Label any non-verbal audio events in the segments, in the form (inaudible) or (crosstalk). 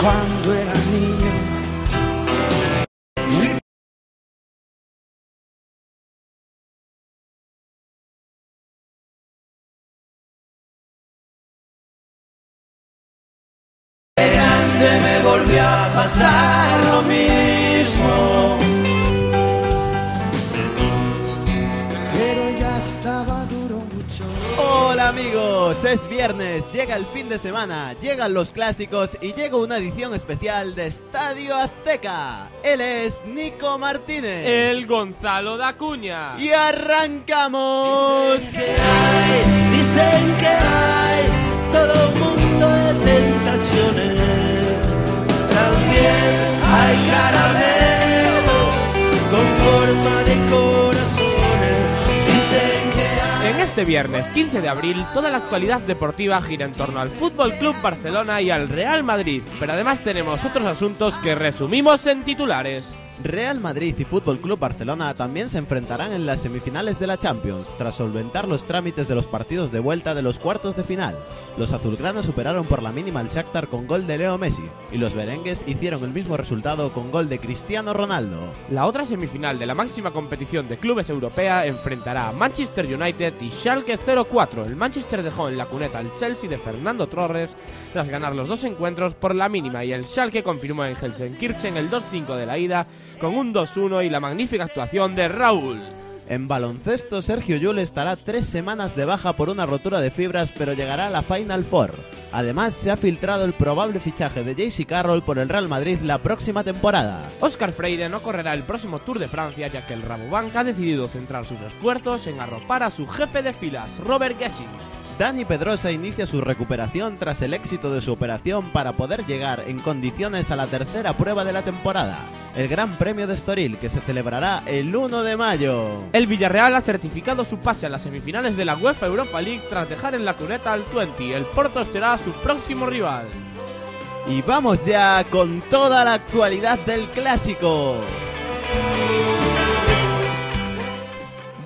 cuando era niño. grande me volvió a pasar amigos, es viernes, llega el fin de semana, llegan los clásicos y llega una edición especial de Estadio Azteca. Él es Nico Martínez. El Gonzalo da Cuña. Y arrancamos. Dicen que hay, dicen que hay todo un mundo de tentaciones. También hay este viernes 15 de abril, toda la actualidad deportiva gira en torno al Fútbol Club Barcelona y al Real Madrid, pero además tenemos otros asuntos que resumimos en titulares. Real Madrid y Fútbol Club Barcelona también se enfrentarán en las semifinales de la Champions, tras solventar los trámites de los partidos de vuelta de los cuartos de final. Los azulgranas superaron por la mínima al Shakhtar con gol de Leo Messi, y los merengues hicieron el mismo resultado con gol de Cristiano Ronaldo. La otra semifinal de la máxima competición de clubes europea enfrentará a Manchester United y Schalke 04. El Manchester dejó en la cuneta al Chelsea de Fernando Torres tras ganar los dos encuentros por la mínima y el Schalke confirmó en Helsenkirchen el 2-5 de la ida con un 2-1 y la magnífica actuación de Raúl. En baloncesto, Sergio Yul estará tres semanas de baja por una rotura de fibras, pero llegará a la Final Four. Además, se ha filtrado el probable fichaje de JC Carroll por el Real Madrid la próxima temporada. Oscar Freire no correrá el próximo Tour de Francia ya que el Rabobank ha decidido centrar sus esfuerzos en arropar a su jefe de filas, Robert Gessing. Dani Pedrosa inicia su recuperación tras el éxito de su operación para poder llegar en condiciones a la tercera prueba de la temporada, el Gran Premio de Estoril, que se celebrará el 1 de mayo. El Villarreal ha certificado su pase a las semifinales de la UEFA Europa League tras dejar en la cuneta al 20. El Porto será su próximo rival. Y vamos ya con toda la actualidad del clásico.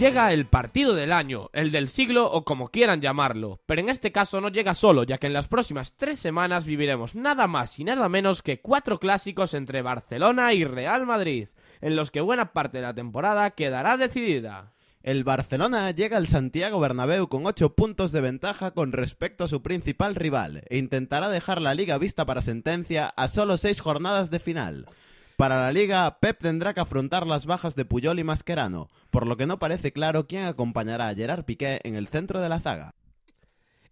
Llega el partido del año, el del siglo o como quieran llamarlo, pero en este caso no llega solo, ya que en las próximas tres semanas viviremos nada más y nada menos que cuatro clásicos entre Barcelona y Real Madrid, en los que buena parte de la temporada quedará decidida. El Barcelona llega al Santiago Bernabéu con 8 puntos de ventaja con respecto a su principal rival e intentará dejar la liga vista para sentencia a solo 6 jornadas de final. Para la liga, Pep tendrá que afrontar las bajas de Puyol y Mascherano, por lo que no parece claro quién acompañará a Gerard Piqué en el centro de la zaga.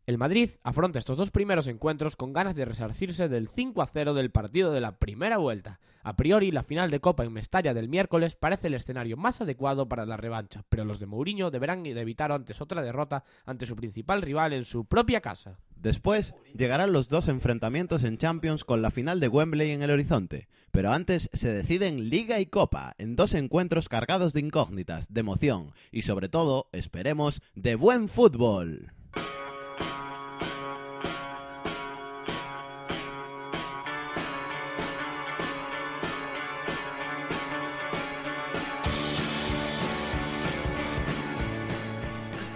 El Madrid afronta estos dos primeros encuentros con ganas de resarcirse del 5 a 0 del partido de la primera vuelta. A priori, la final de Copa en Mestalla del miércoles parece el escenario más adecuado para la revancha, pero los de Mourinho deberán de evitar antes otra derrota ante su principal rival en su propia casa. Después llegarán los dos enfrentamientos en Champions con la final de Wembley en el horizonte, pero antes se deciden Liga y Copa en dos encuentros cargados de incógnitas, de emoción y sobre todo, esperemos, de buen fútbol.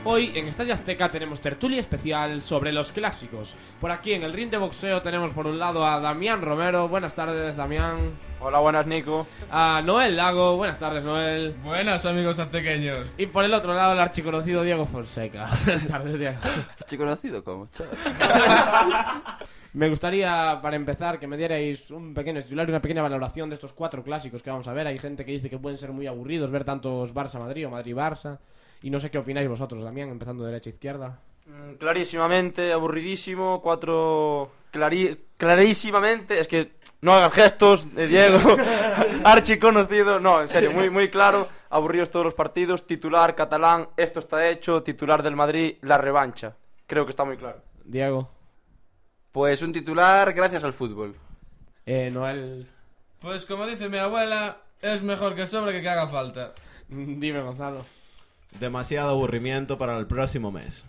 Hoy en Estadio Azteca tenemos tertulia especial sobre los clásicos. Por aquí en el ring de boxeo tenemos por un lado a Damián Romero. Buenas tardes, Damián. Hola, buenas, Nico. A Noel Lago. Buenas tardes, Noel. Buenas amigos aztequeños. Y por el otro lado el archiconocido Diego Fonseca. (laughs) Buenas tardes, Diego. ¿Estoy conocido como? (laughs) Me gustaría, para empezar, que me dierais un pequeño titular y una pequeña valoración de estos cuatro clásicos que vamos a ver. Hay gente que dice que pueden ser muy aburridos ver tantos Barça-Madrid o Madrid-Barça. Y no sé qué opináis vosotros, Damián, empezando de derecha a izquierda. Mm, Clarísimamente, aburridísimo, cuatro... clarí- clarísimamente, es que no hagan gestos, de Diego, (laughs) archi conocido, no, en serio, muy, muy claro, aburridos todos los partidos, titular catalán, esto está hecho, titular del Madrid, la revancha, creo que está muy claro. Diego. Pues un titular gracias al fútbol. Eh, Noel. Pues como dice mi abuela, es mejor que sobre que que haga falta. (laughs) Dime, Gonzalo. Demasiado aburrimiento para el próximo mes.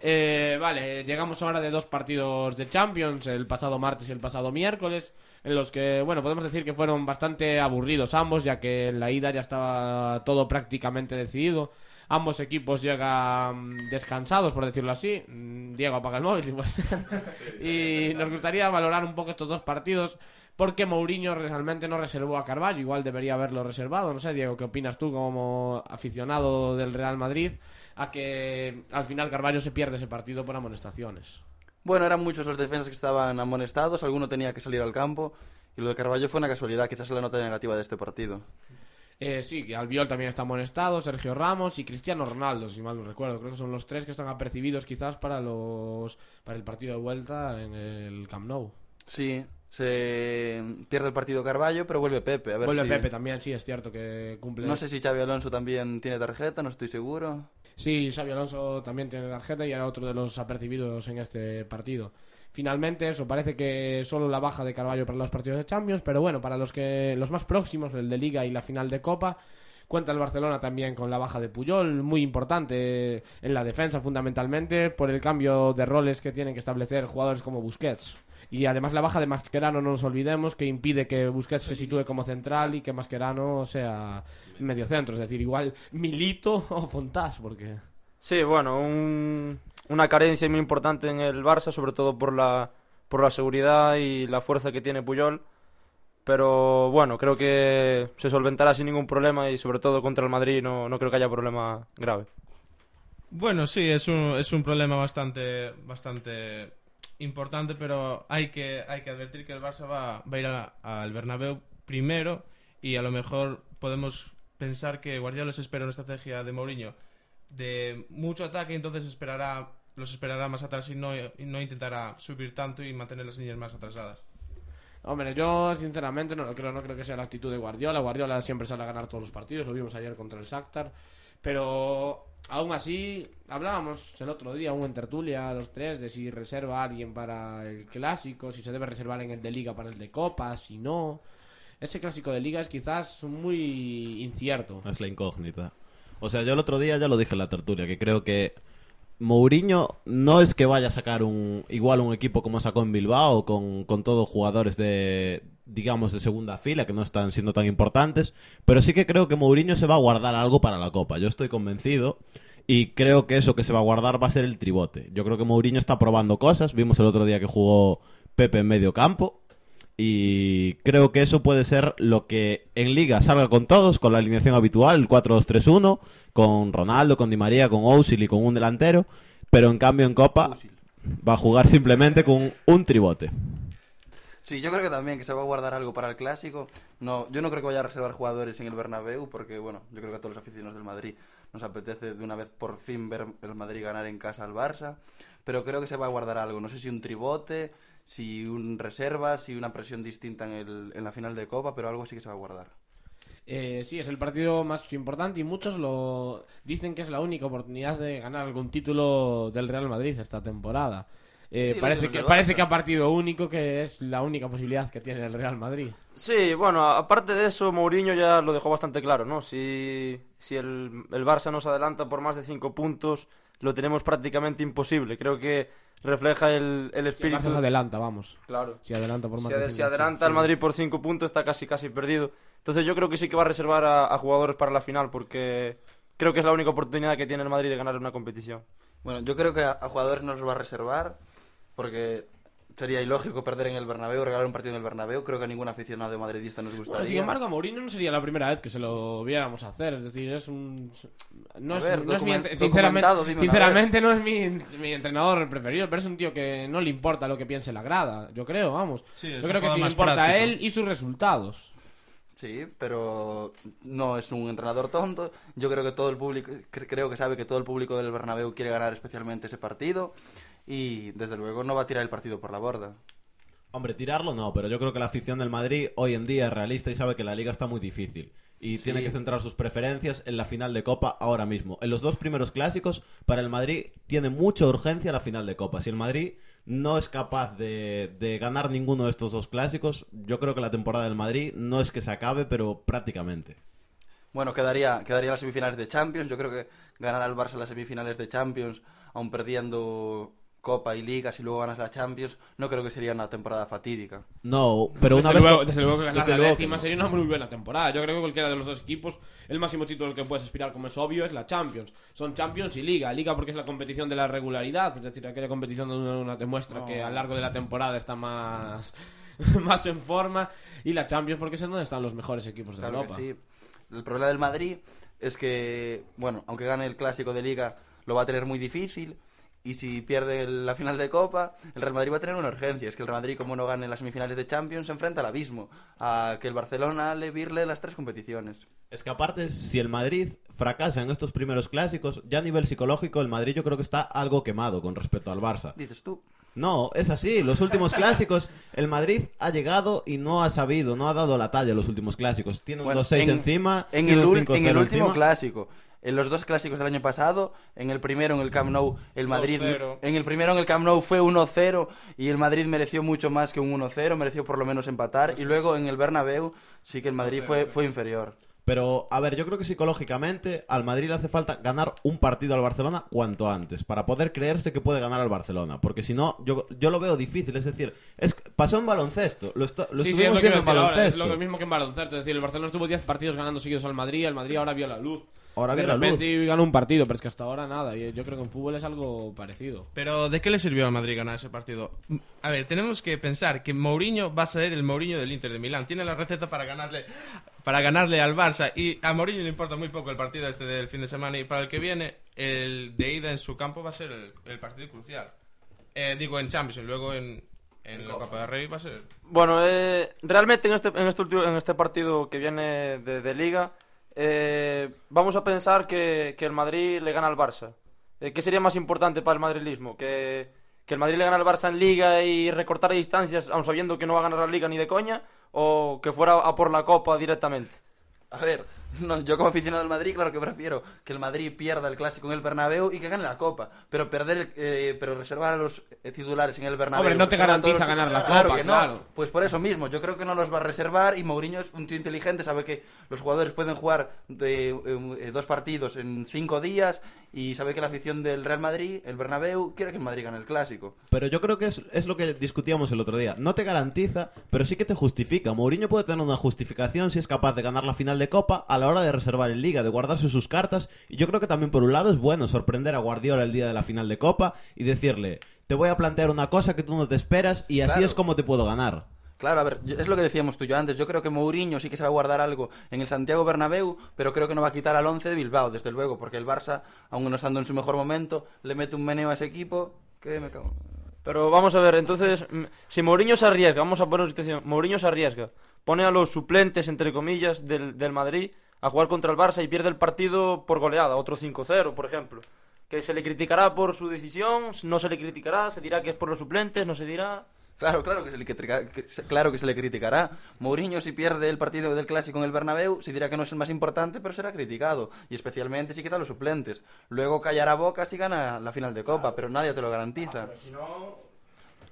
Eh, vale, llegamos ahora de dos partidos de Champions, el pasado martes y el pasado miércoles, en los que, bueno, podemos decir que fueron bastante aburridos ambos, ya que en la ida ya estaba todo prácticamente decidido. Ambos equipos llegan descansados, por decirlo así. Mm, Diego apaga el móvil, ser. (laughs) Y nos gustaría valorar un poco estos dos partidos. Porque Mourinho realmente no reservó a Carvalho, igual debería haberlo reservado. No sé, Diego, ¿qué opinas tú como aficionado del Real Madrid? A que al final Carvalho se pierde ese partido por amonestaciones. Bueno, eran muchos los defensas que estaban amonestados, alguno tenía que salir al campo. Y lo de Carballo fue una casualidad, quizás la nota negativa de este partido. Eh, sí, Albiol también está amonestado, Sergio Ramos y Cristiano Ronaldo, si mal no recuerdo. Creo que son los tres que están apercibidos quizás para los para el partido de vuelta en el Camp Nou. Sí, se pierde el partido Carballo, pero vuelve Pepe. A ver Vuelve si- Pepe también, sí, es cierto que cumple. No sé si Xavi Alonso también tiene tarjeta, no estoy seguro. Sí, Xavi Alonso también tiene tarjeta y era otro de los apercibidos en este partido. Finalmente, eso parece que solo la baja de Carballo para los partidos de Champions, pero bueno, para los que los más próximos, el de Liga y la final de Copa, cuenta el Barcelona también con la baja de Puyol, muy importante en la defensa fundamentalmente por el cambio de roles que tienen que establecer jugadores como Busquets. Y además la baja de Mascherano, no nos olvidemos, que impide que Busquets se sitúe como central y que Mascherano sea medio centro, es decir, igual Milito (laughs) o Fontás, porque... Sí, bueno, un- una carencia muy importante en el Barça, sobre todo por la, por la seguridad y la fuerza que tiene Puyol. Pero bueno, creo que se solventará sin ningún problema y sobre todo contra el Madrid no, no creo que haya problema grave. Bueno, sí, es un, es un problema bastante, bastante importante, pero hay que, hay que advertir que el Barça va, va a ir al Bernabéu primero y a lo mejor podemos pensar que Guardiola se espera una estrategia de Mourinho de mucho ataque, entonces esperará los esperará más atrás y no, no intentará subir tanto y mantener las líneas más atrasadas. Hombre, yo sinceramente no lo creo, no creo que sea la actitud de Guardiola. Guardiola siempre sale a ganar todos los partidos, lo vimos ayer contra el Shakhtar. Pero aún así, hablábamos el otro día, aún en tertulia, los tres, de si reserva a alguien para el clásico, si se debe reservar en el de Liga para el de Copa, si no. Ese clásico de Liga es quizás muy incierto. Es la incógnita. O sea, yo el otro día ya lo dije en la tertulia, que creo que Mourinho no es que vaya a sacar un igual un equipo como sacó en Bilbao, con, con todos jugadores de, digamos, de segunda fila, que no están siendo tan importantes, pero sí que creo que Mourinho se va a guardar algo para la Copa. Yo estoy convencido y creo que eso que se va a guardar va a ser el tribote. Yo creo que Mourinho está probando cosas. Vimos el otro día que jugó Pepe en medio campo. Y creo que eso puede ser lo que en Liga salga con todos, con la alineación habitual, el 4-2-3-1, con Ronaldo, con Di María, con Ozil y con un delantero. Pero en cambio en Copa va a jugar simplemente con un tribote. Sí, yo creo que también que se va a guardar algo para el clásico. No, yo no creo que vaya a reservar jugadores en el Bernabéu porque, bueno, yo creo que a todos los aficionados del Madrid nos apetece de una vez por fin ver el Madrid ganar en casa al Barça. Pero creo que se va a guardar algo. No sé si un tribote, si un reserva, si una presión distinta en, el, en la final de Copa, pero algo sí que se va a guardar. Eh, sí, es el partido más importante y muchos lo dicen que es la única oportunidad de ganar algún título del Real Madrid esta temporada. Eh, Sí, parece que parece que a partido único que es la única posibilidad que tiene el Real Madrid. Sí, bueno, aparte de eso, Mourinho ya lo dejó bastante claro, ¿no? Si, si el, el Barça nos adelanta por más de cinco puntos, lo tenemos prácticamente imposible. Creo que refleja el, el Si el espíritu... Barça se adelanta, vamos. Claro. Si adelanta por más Si, de cinco, si adelanta sí, el sí. Madrid por 5 puntos, está casi casi perdido. Entonces yo creo que sí que va a reservar a, a jugadores para la final, porque creo que es la única oportunidad que tiene el Madrid de ganar una competición. Bueno, yo creo que a, a jugadores no los va a reservar porque sería ilógico perder en el Bernabéu, regalar un partido en el Bernabéu. Creo que a ningún aficionado madridista nos gustaría. Bueno, sin embargo, a Mourinho no sería la primera vez que se lo viéramos hacer. Es decir, es un. No A es, ver, no es mi sinceramente, sinceramente no es mi, mi entrenador preferido, pero es un tío que no le importa lo que piense la grada. Yo creo, vamos. Sí, Yo creo que sí le importa a él y sus resultados. Sí, pero no es un entrenador tonto. Yo creo que todo el público, cre- creo que sabe que todo el público del Bernabéu quiere ganar especialmente ese partido y desde luego no va a tirar el partido por la borda. Hombre, tirarlo no, pero yo creo que la afición del Madrid hoy en día es realista y sabe que la liga está muy difícil. Y Sí. tiene que centrar sus preferencias en la final de Copa ahora mismo. En los dos primeros clásicos, para el Madrid tiene mucha urgencia la final de Copa. Si el Madrid no es capaz de, de ganar ninguno de estos dos clásicos, yo creo que la temporada del Madrid no es que se acabe, pero prácticamente. Bueno, quedaría, quedaría las semifinales de Champions. Yo creo que ganar al Barça las semifinales de Champions, aun perdiendo Copa y Liga, si luego ganas la Champions, no creo que sería una temporada fatídica. No, pero una desde vez... luego, desde luego que ganar la décima no. sería una muy buena temporada. Yo creo que cualquiera de los dos equipos, el máximo título al que puedes aspirar, como es obvio, es la Champions. Son Champions y Liga. Liga porque es la competición de la regularidad, es decir, aquella competición donde uno demuestra que a lo largo de la temporada está más, (laughs) más en forma. Y la Champions porque es en donde están los mejores equipos de Claro Europa. que sí. El problema del Madrid es que, bueno, aunque gane el clásico de Liga, lo va a tener muy difícil. Y si pierde la final de Copa, el Real Madrid va a tener una urgencia. Es que el Real Madrid, como no gane las semifinales de Champions, se enfrenta al abismo. A que el Barcelona le virle las tres competiciones. Es que aparte, si el Madrid fracasa en estos primeros clásicos, ya a nivel psicológico, el Madrid yo creo que está algo quemado con respecto al Barça. Dices tú. No, es así. Los últimos clásicos, el Madrid ha llegado y no ha sabido, no ha dado la talla en los últimos clásicos. Tiene un Bueno, 2-6 en- encima. En el, un ul- 5-0 en el último encima. clásico. En los dos clásicos del año pasado, en el primero en el Camp Nou, el Madrid 2-0. en el primero en el Camp Nou fue 1-0 y el Madrid mereció mucho más que un 1-0, mereció por lo menos empatar y luego en el Bernabéu sí que el Madrid fue fue inferior. Pero, a ver, yo creo que psicológicamente al Madrid le hace falta ganar un partido al Barcelona cuanto antes, para poder creerse que puede ganar al Barcelona. Porque si no, yo, yo lo veo difícil. Es decir, es, pasó en baloncesto. Lo, esto- lo Sí, sí, es estuvimos lo que viendo en ahora, es baloncesto. lo mismo que en baloncesto. Es decir, el Barcelona estuvo 10 partidos ganando seguidos al Madrid, el Madrid ahora vio la luz. Ahora de repente ganó un partido, pero es que hasta ahora nada. Y yo creo que en fútbol es algo parecido. Pero ¿de qué le sirvió al Madrid ganar ese partido? A ver, tenemos que pensar que Mourinho va a ser el Mourinho del Inter de Milán. Tiene la receta para ganarle para ganarle al Barça y a Mourinho le importa muy poco el partido este del fin de semana y para el que viene el de ida en su campo va a ser el, el partido crucial. Eh, digo en Champions y luego en, en la Copa del Rey va a ser Bueno, eh, realmente en este, en, este último- en este partido que viene de, de Liga, eh, vamos a pensar que, que el Madrid le gana al Barça. Eh, ¿Qué sería más importante para el madrilismo? ¿Que, ¿Que el Madrid le gana al Barça en Liga y recortar distancias, aun sabiendo que no va a ganar la Liga ni de coña? ¿O que fuera a por la Copa directamente? A ver, (laughs) no, yo como aficionado del Madrid, claro que prefiero que el Madrid pierda el clásico en el Bernabéu y que gane la Copa, pero perder, el- eh, pero reservar a los eh, titulares en el Bernabéu. Hombre, no te todos garantiza los- ganar la Claro Copa, que no. claro. Pues por eso mismo, yo creo que no los va a reservar y Mourinho es un tío inteligente, sabe que los jugadores pueden jugar de, eh, dos partidos en cinco días y sabe que la afición del Real Madrid, el Bernabéu, quiere que el Madrid gane el clásico. Pero yo creo que es, es lo que discutíamos el otro día. No te garantiza, pero sí que te justifica. Mourinho puede tener una justificación si es capaz de ganar la final de Copa a la hora de reservar en Liga, de guardarse sus cartas. Y yo creo que también por un lado es bueno sorprender a Guardiola el día de la final de Copa y decirle, te voy a plantear una cosa que tú no te esperas y así Claro. es como te puedo ganar. Claro, a ver, yo- es lo que decíamos tú y yo antes. Yo creo que Mourinho sí que se va a guardar algo en el Santiago Bernabéu, pero creo que no va a quitar al 11 de Bilbao, desde luego, porque el Barça, aún no estando en su mejor momento, le mete un meneo a ese equipo que me cago. Pero vamos a ver, entonces, si Mourinho se arriesga, vamos a poner una situación, Mourinho se arriesga, pone a los suplentes, entre comillas, del, del Madrid a jugar contra el Barça y pierde el partido por goleada, otro 5-0, por ejemplo. Que se le criticará por su decisión, no se le criticará, se dirá que es por los suplentes, no se dirá... Claro, claro que, se le, que claro que se le criticará. Mourinho, si pierde el partido del Clásico en el Bernabéu, se dirá que no es el más importante, pero será criticado. Y especialmente si quita los suplentes. Luego callará bocas y gana la final de Copa, pero nadie te lo garantiza.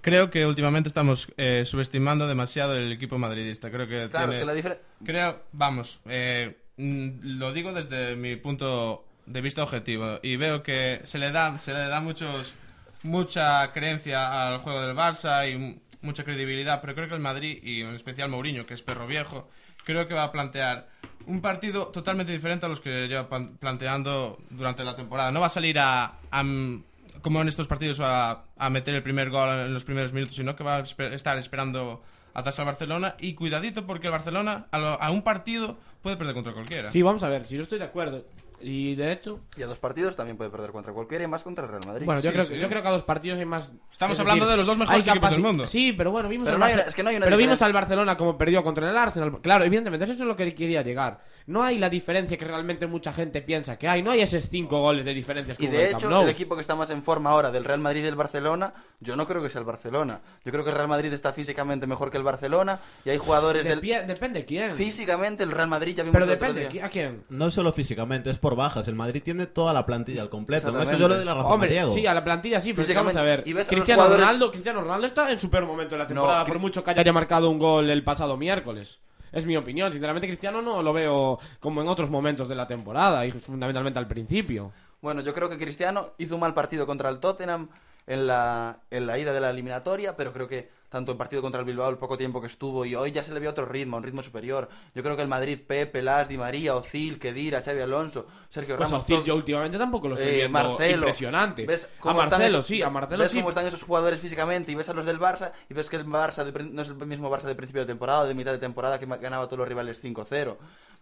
Creo que últimamente estamos eh, subestimando demasiado el equipo madridista. Creo que Claro, tiene- es que la diferencia... Creo, vamos, eh, lo digo desde mi punto de vista objetivo y veo que se le da, se le da muchos, mucha creencia al juego del Barça y mucha credibilidad, pero creo que el Madrid y en especial Mourinho, que es perro viejo, creo que va a plantear un partido totalmente diferente a los que lleva planteando durante la temporada. No va a salir a, mm, como en estos partidos a, meter el primer gol en los primeros minutos, sino que va a estar esperando atrás al Barcelona y cuidadito porque el Barcelona a, lo- a un partido puede perder contra cualquiera. Sí, vamos a ver, si yo estoy de acuerdo. Y de hecho, Y a dos partidos también puede perder contra cualquiera y más contra el Real Madrid. bueno, yo, Sí, creo, sí. que- yo creo que a dos partidos hay más. Estamos es hablando de los dos mejores equipos del mundo. Sí, pero bueno, vimos Pero al no hay Barce- es que no hay una Pero vimos al Barcelona como perdió contra el Arsenal. Claro, evidentemente, eso es lo que quería llegar. No hay la diferencia que realmente mucha gente piensa que hay. No hay esos cinco goles de diferencias Y como de el hecho, Camp Nou. el equipo que está más en forma ahora del Real Madrid y del Barcelona, yo no creo que sea el Barcelona. Yo creo que el Real Madrid está físicamente mejor que el Barcelona y hay jugadores del... Depende quién. Físicamente el Real Madrid ya vimos Pero el otro depende día. qui- a quién. No solo físicamente, es por bajas. El Madrid tiene toda la plantilla al completo. Eso yo le doy la razón a Hombre, Diego. sí, a la plantilla sí, pero vamos a ver. Y ves a los Cristiano, jugadores- Ronaldo, Cristiano Ronaldo está en su peor momento de la temporada, No, por mucho que haya marcado un gol el pasado miércoles. Es mi opinión. Sinceramente, Cristiano no lo veo como en otros momentos de la temporada y fundamentalmente al principio. Bueno, yo creo que Cristiano hizo un mal partido contra el Tottenham. en la, en la ida de la eliminatoria, pero creo que tanto el partido contra el Bilbao, el poco tiempo que estuvo, y hoy ya se le ve otro ritmo, un ritmo superior. Yo creo que el Madrid, Pepe, Las, Di María, Ozil, Kedira, Xavi Alonso, Sergio Pues Ramos... Ozil, todo- yo últimamente tampoco lo estoy eh, viendo Marcelo. impresionante. ¿Ves a cómo están Marcelo esos- sí, a Marcelo ¿Ves sí. cómo están esos jugadores físicamente y ves a los del Barça y ves que el Barça de no es el mismo Barça de principio de temporada de mitad de temporada que ganaba a todos los rivales 5-0.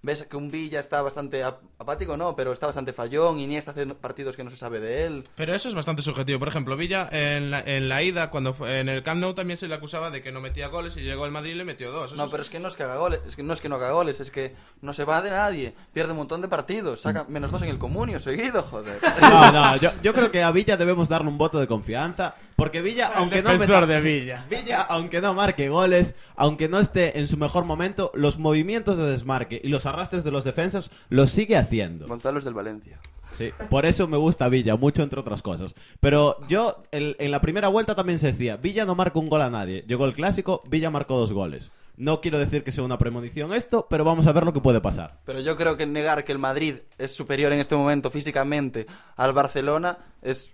Ves que un Villa está bastante ap- apático, no, pero está bastante fallón. Iniesta hace partidos que no se sabe de él. Pero eso es bastante subjetivo. Por ejemplo, Villa en la, en la ida, cuando fue- en el Camp Nou también se le acusaba de que no metía goles y llegó al Madrid y le metió dos. Eso No, es- pero es que no es que haga goles, es que no es que no haga goles, es que no se va de nadie, pierde un montón de partidos, saca menos dos en el comunio seguido, joder. (laughs) No, no, yo, yo creo que a Villa debemos darle un voto de confianza. Porque Villa, aunque no defensor meta- de Villa. (laughs) Villa, aunque no marque goles, aunque no esté en su mejor momento, los movimientos de desmarque y los arrastres de los defensas los sigue haciendo. Gonzalo es del Valencia. Sí, por eso me gusta Villa, mucho entre otras cosas. Pero yo, el- en la primera vuelta también se decía, Villa no marca un gol a nadie. Llegó el clásico, Villa marcó dos goles. No quiero decir que sea una premonición esto, pero vamos a ver lo que puede pasar. Pero yo creo que negar que el Madrid es superior en este momento físicamente al Barcelona es,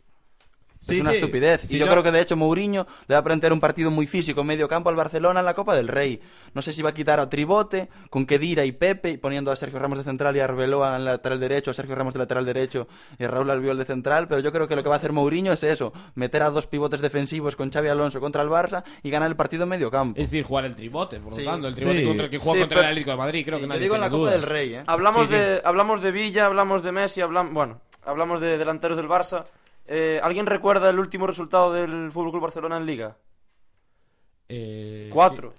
Sí, es una sí. estupidez. Sí, y yo, yo- creo que de hecho Mourinho le va a plantear un partido muy físico en medio campo al Barcelona en la Copa del Rey. No sé si va a quitar a Tribote con Kedira y Pepe, poniendo a Sergio Ramos de central y a Arbeloa en lateral derecho, a Sergio Ramos de lateral derecho y a Raúl Albiol de central. Pero yo creo que lo que va a hacer Mourinho es eso: meter a dos pivotes defensivos con Xavi Alonso contra el Barça y ganar el partido en medio campo. Es decir, jugar el tribote, por lo Sí. tanto, el tribote Sí. contra el que juega Sí, contra pero- el Atlético de Madrid, creo Sí, que yo nadie digo en la Copa del Rey, ¿eh? Hablamos, Sí, sí. de, hablamos de Villa, hablamos de Messi, hablam- bueno, hablamos de delanteros del Barça. Eh, ¿Alguien recuerda el último resultado del FC Barcelona en Liga? Eh, Cuatro,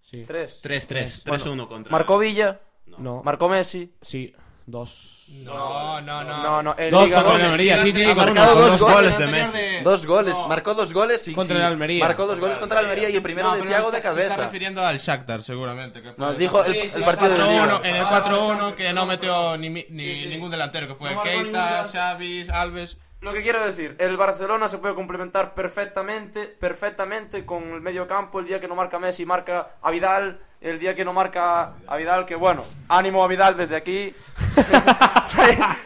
Sí. sí. tres. 3-3, Bueno, 3-1 contra... Marcó Villa, No. marcó Messi. Sí, dos. No, no, no. No, no, en Dos Liga contra el goles. Almería, sí, sí, Ha con marcado uno, dos goles de anterior Messi. de- Dos goles, No. marcó dos goles y Contra sí, el Almería. Marcó dos goles contra el Almería y el primero No, de pero Thiago está- de Se está cabeza. refiriendo al Shakhtar, seguramente. que fue- No, dijo el, Sí, el sí, partido de 4-1, Liga. en el 4-1 que no metió ni, mi- ni Sí, sí. ningún delantero, que fue No marcó ningún Keita, delantero. Xavi, Alves. Lo que quiero decir, el Barcelona se puede complementar perfectamente, perfectamente con el medio campo. El día que no marca Messi, marca a Vidal. El día que no marca a Vidal, que bueno, ánimo a Vidal desde aquí. (laughs) Sí,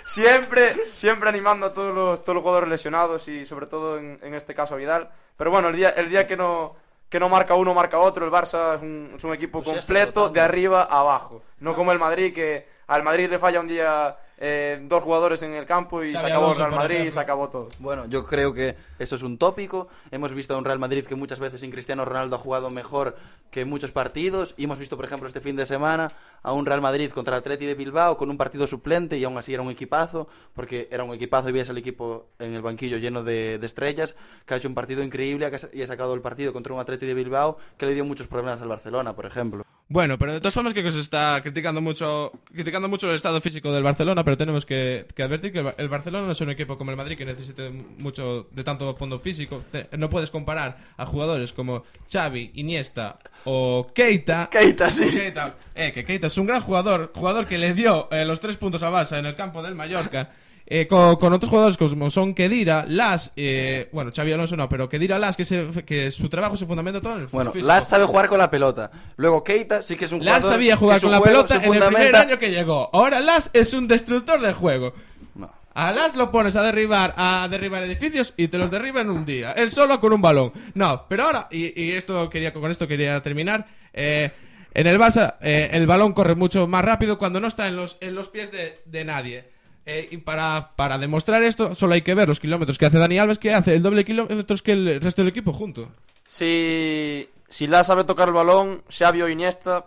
siempre, siempre animando a todos los, todos los jugadores lesionados y sobre todo en, en este caso a Vidal. Pero bueno, el día, el día que no que no marca uno, marca otro. El Barça es un, es un equipo Pues completo de arriba a abajo. No como el Madrid, que al Madrid le falla un día eh, dos jugadores en el campo y Xavi se acabó el Alonso, Real por Madrid y ejemplo. se acabó todo. Bueno, yo creo que eso es un tópico. Hemos visto a un Real Madrid que muchas veces sin Cristiano Ronaldo ha jugado mejor que en muchos partidos. Y hemos visto, por ejemplo, este fin de semana a un Real Madrid contra el Atleti de Bilbao con un partido suplente y aún así era un equipazo, porque era un equipazo y veías el equipo en el banquillo lleno de, de estrellas, que ha hecho un partido increíble y ha sacado el partido contra un Atleti de Bilbao que le dio muchos problemas al Barcelona, por ejemplo. Bueno, pero de todas formas creo que se está criticando mucho, criticando mucho el estado físico del Barcelona, pero tenemos que, que advertir que el Ba- el Barcelona no es un equipo como el Madrid que necesite mucho de tanto fondo físico. Te- no puedes comparar a jugadores como Xavi, Iniesta o Keita. Keita, sí. Keita, eh, que Keita es un gran jugador, jugador que le dio eh, los tres puntos a Barça en el campo del Mallorca. (laughs) eh, con, con otros jugadores como son Kedira, Las, eh, bueno, Xavi Alonso no, pero Kedira, Las, que, se- que su trabajo se fundamenta todo en el Bueno, físico. Las sabe jugar con la pelota. Luego Keita sí que es un Las jugador sabía jugar con la pelota en el primer año que llegó. Ahora Las es un destructor de juego. No. A Las lo pones a derribar, a derribar edificios y te los derriba en un día. Él solo con un balón. No, pero ahora, y, y esto quería, con esto quería terminar. eh, en el Barça, eh, el balón corre mucho más rápido cuando no está en los, en los pies de, de nadie. Eh, y para, para demostrar esto, solo hay que ver los kilómetros que hace Dani Alves, que hace el doble kilómetros que el resto del equipo junto. Si, si la sabe tocar el balón, Xavi o Iniesta,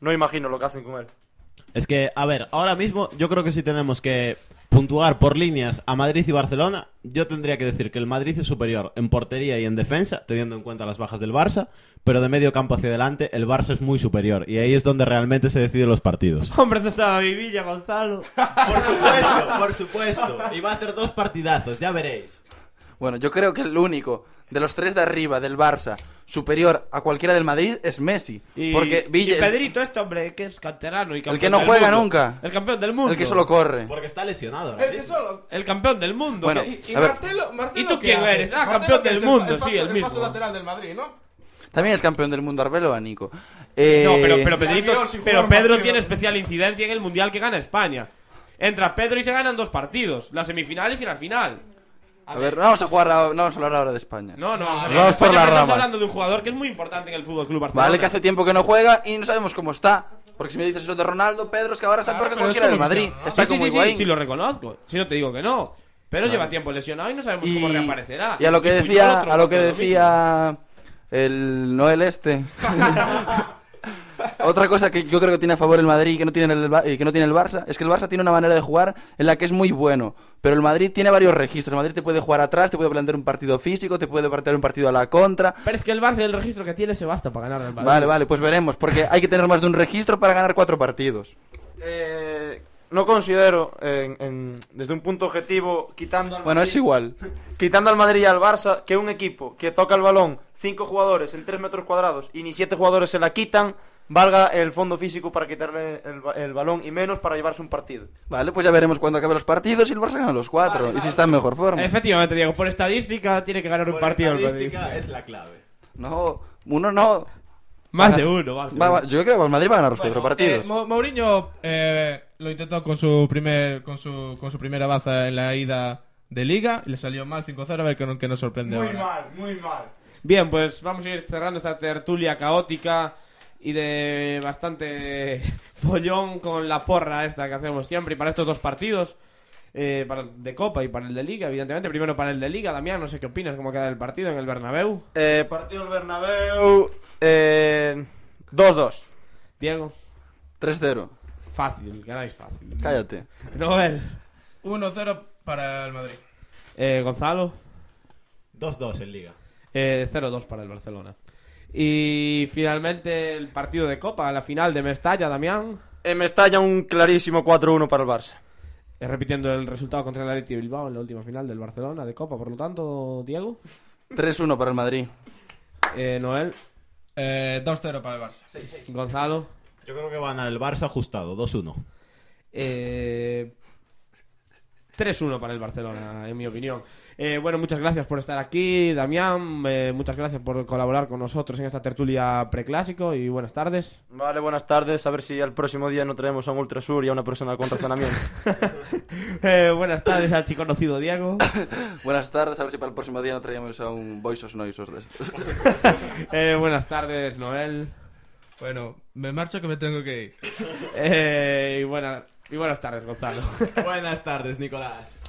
no imagino lo que hacen con él. Es que, a ver, ahora mismo yo creo que si tenemos que puntuar por líneas a Madrid y Barcelona, yo tendría que decir que el Madrid es superior en portería y en defensa, teniendo en cuenta las bajas del Barça, pero de medio campo hacia adelante el Barça es muy superior y ahí es donde realmente se deciden los partidos. (laughs) Hombre, ¿dónde está David Villa, Gonzalo? Por supuesto, por supuesto. Y va a hacer dos partidazos, ya veréis. Bueno, yo creo que el único de los tres de arriba del Barça superior a cualquiera del Madrid es Messi. Y, porque Villa, y Pedrito, este hombre, que es canterano y campeón que no del juega mundo. nunca. El campeón del mundo. el que solo corre. Porque está lesionado mismo. El campeón del mundo. Bueno, Y A ver. Marcelo, Marcelo, ¿Y tú ¿qué quién hace? eres? Ah, Marcelo, campeón del el- mundo, el paso- sí, el el mismo. paso lateral del Madrid, ¿no? También es campeón del mundo Arbeloa, Nico. Eh, No, pero, pero Pedrito, pero Pedro tiene especial incidencia en el mundial que gana España. Entra Pedro y se ganan dos partidos, las semifinales y la final. A ver, no vamos a jugar, a- no vamos a hablar ahora de España. No, no, vamos a Vamos por las pero estamos ramas. hablando de un jugador que es muy importante en el Fútbol Club Barcelona. Vale, que hace tiempo que no juega y no sabemos cómo está. Porque si me dices eso de Ronaldo, Pedro, es que ahora está Claro, peor que cualquiera del Madrid. ¿no? Está sí, sí, como sí, sí, Higuaín. sí, lo reconozco. Si no te digo que no. Pero lleva tiempo lesionado y no sabemos cómo reaparecerá. y a lo que decía, otro a lo que decía el Noel este. (laughs) Otra cosa que yo creo que tiene a favor el Madrid y que no tiene el, Ba- y que no tiene el Barça es que el Barça tiene una manera de jugar en la que es muy bueno, pero el Madrid tiene varios registros. El Madrid te puede jugar atrás, te puede plantear un partido físico, te puede plantear un partido a la contra. Pero es que el Barça y el registro que tiene se basta para ganar al Madrid. Vale, vale, pues veremos, porque hay que tener más de un registro para ganar cuatro partidos. Eh, no considero, en- en- desde un punto objetivo, quitando al Bueno, Madrid- es igual. (laughs) Quitando al Madrid y al Barça, que un equipo que toca el balón cinco jugadores en 3 metros cuadrados y ni siete jugadores se la quitan, valga el fondo físico para quitarle el, ba- el balón y menos para llevarse un partido. Vale, pues ya veremos cuando acaben los partidos y el Barça gana los cuatro. y si está en mejor forma. Efectivamente, Diego, por estadística tiene que ganar un partido el Madrid. estadística es la clave. No, uno no. Más de uno, más de Va- uno. va- yo creo que el Madrid va a ganar los Bueno, cuatro partidos. eh, Mo- Mourinho eh, lo intentó con su primer con su, con su primera baza en la ida de Liga y le salió mal 5-0 a ver que no, que nos sorprende ahora. mal, muy mal. Bien, pues vamos a ir cerrando esta tertulia caótica y de bastante follón con la porra esta que hacemos siempre y para estos dos partidos. Eh, para el de Copa y para el de Liga, evidentemente. Primero para el de Liga, Damián, no sé qué opinas, cómo queda el partido en el Bernabéu. Eh, partido del Bernabéu, eh, 2-2. Diego, 3-0. fácil, ganáis fácil. Cállate. Noel, 1-0 para el Madrid. eh, Gonzalo, 2-2 en Liga. eh, 0-2 para el Barcelona. Y finalmente el partido de Copa, la final de Mestalla, Damián. Eh, me estalla un clarísimo 4-1 para el Barça. Eh, repitiendo el resultado contra el Athletic Bilbao en la última final del Barcelona de Copa, por lo tanto, Diego, 3-1 para el Madrid. eh, Noel, Eh, 2-0 para el Barça. Gonzalo, Yo creo que va a ganar el Barça ajustado, 2-1. eh, 3-1 para el Barcelona, en mi opinión. Eh, bueno, muchas gracias por estar aquí, Damián, eh, muchas gracias por colaborar con nosotros en esta tertulia preclásico y buenas tardes. Vale, buenas tardes. A ver si al próximo día no traemos a un Ultrasur y a una persona con razonamiento. (laughs) Eh, buenas tardes al chico conocido Diego. (laughs) Buenas tardes, a ver si para el próximo día no traíamos a un Voices Noisos de estos. (laughs) Eh, buenas tardes, Noel. Bueno, me marcho que me tengo que ir. Eh, y, buena- y buenas tardes, Gonzalo. Buenas tardes, Nicolás.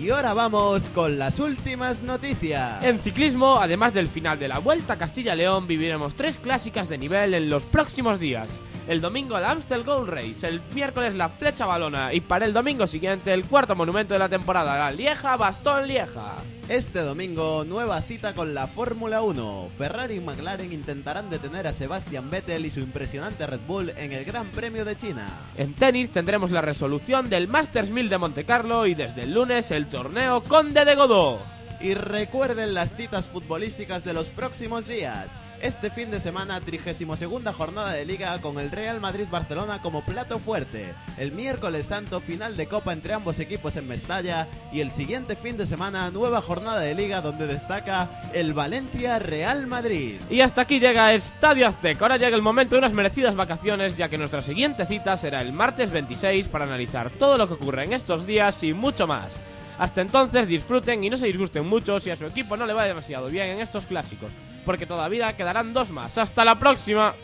Y ahora vamos con las últimas noticias. En ciclismo, además del final de la Vuelta a Castilla-León, viviremos tres clásicas de nivel en los próximos días. El domingo el Amstel Gold Race, el miércoles la Flecha Balona y para el domingo siguiente el cuarto monumento de la temporada, la Lieja Bastón Lieja. Este domingo, nueva cita con la Fórmula 1. Ferrari y McLaren intentarán detener a Sebastian Vettel y su impresionante Red Bull en el Gran Premio de China. En tenis tendremos la resolución del Masters 1000 de Monte Carlo y desde el lunes el torneo Conde de Godó. Y recuerden las citas futbolísticas de los próximos días. Este fin de semana, 32 jornada de Liga con el Real Madrid-Barcelona como plato fuerte. El miércoles santo, final de Copa entre ambos equipos en Mestalla. Y el siguiente fin de semana, nueva jornada de Liga donde destaca el Valencia-Real Madrid. Y hasta aquí llega Estadio Azteca. Ahora llega el momento de unas merecidas vacaciones, ya que nuestra siguiente cita será el martes 26 para analizar todo lo que ocurre en estos días y mucho más. Hasta entonces disfruten y no se disgusten mucho si a su equipo no le va demasiado bien en estos clásicos, porque todavía quedarán dos más. ¡Hasta la próxima!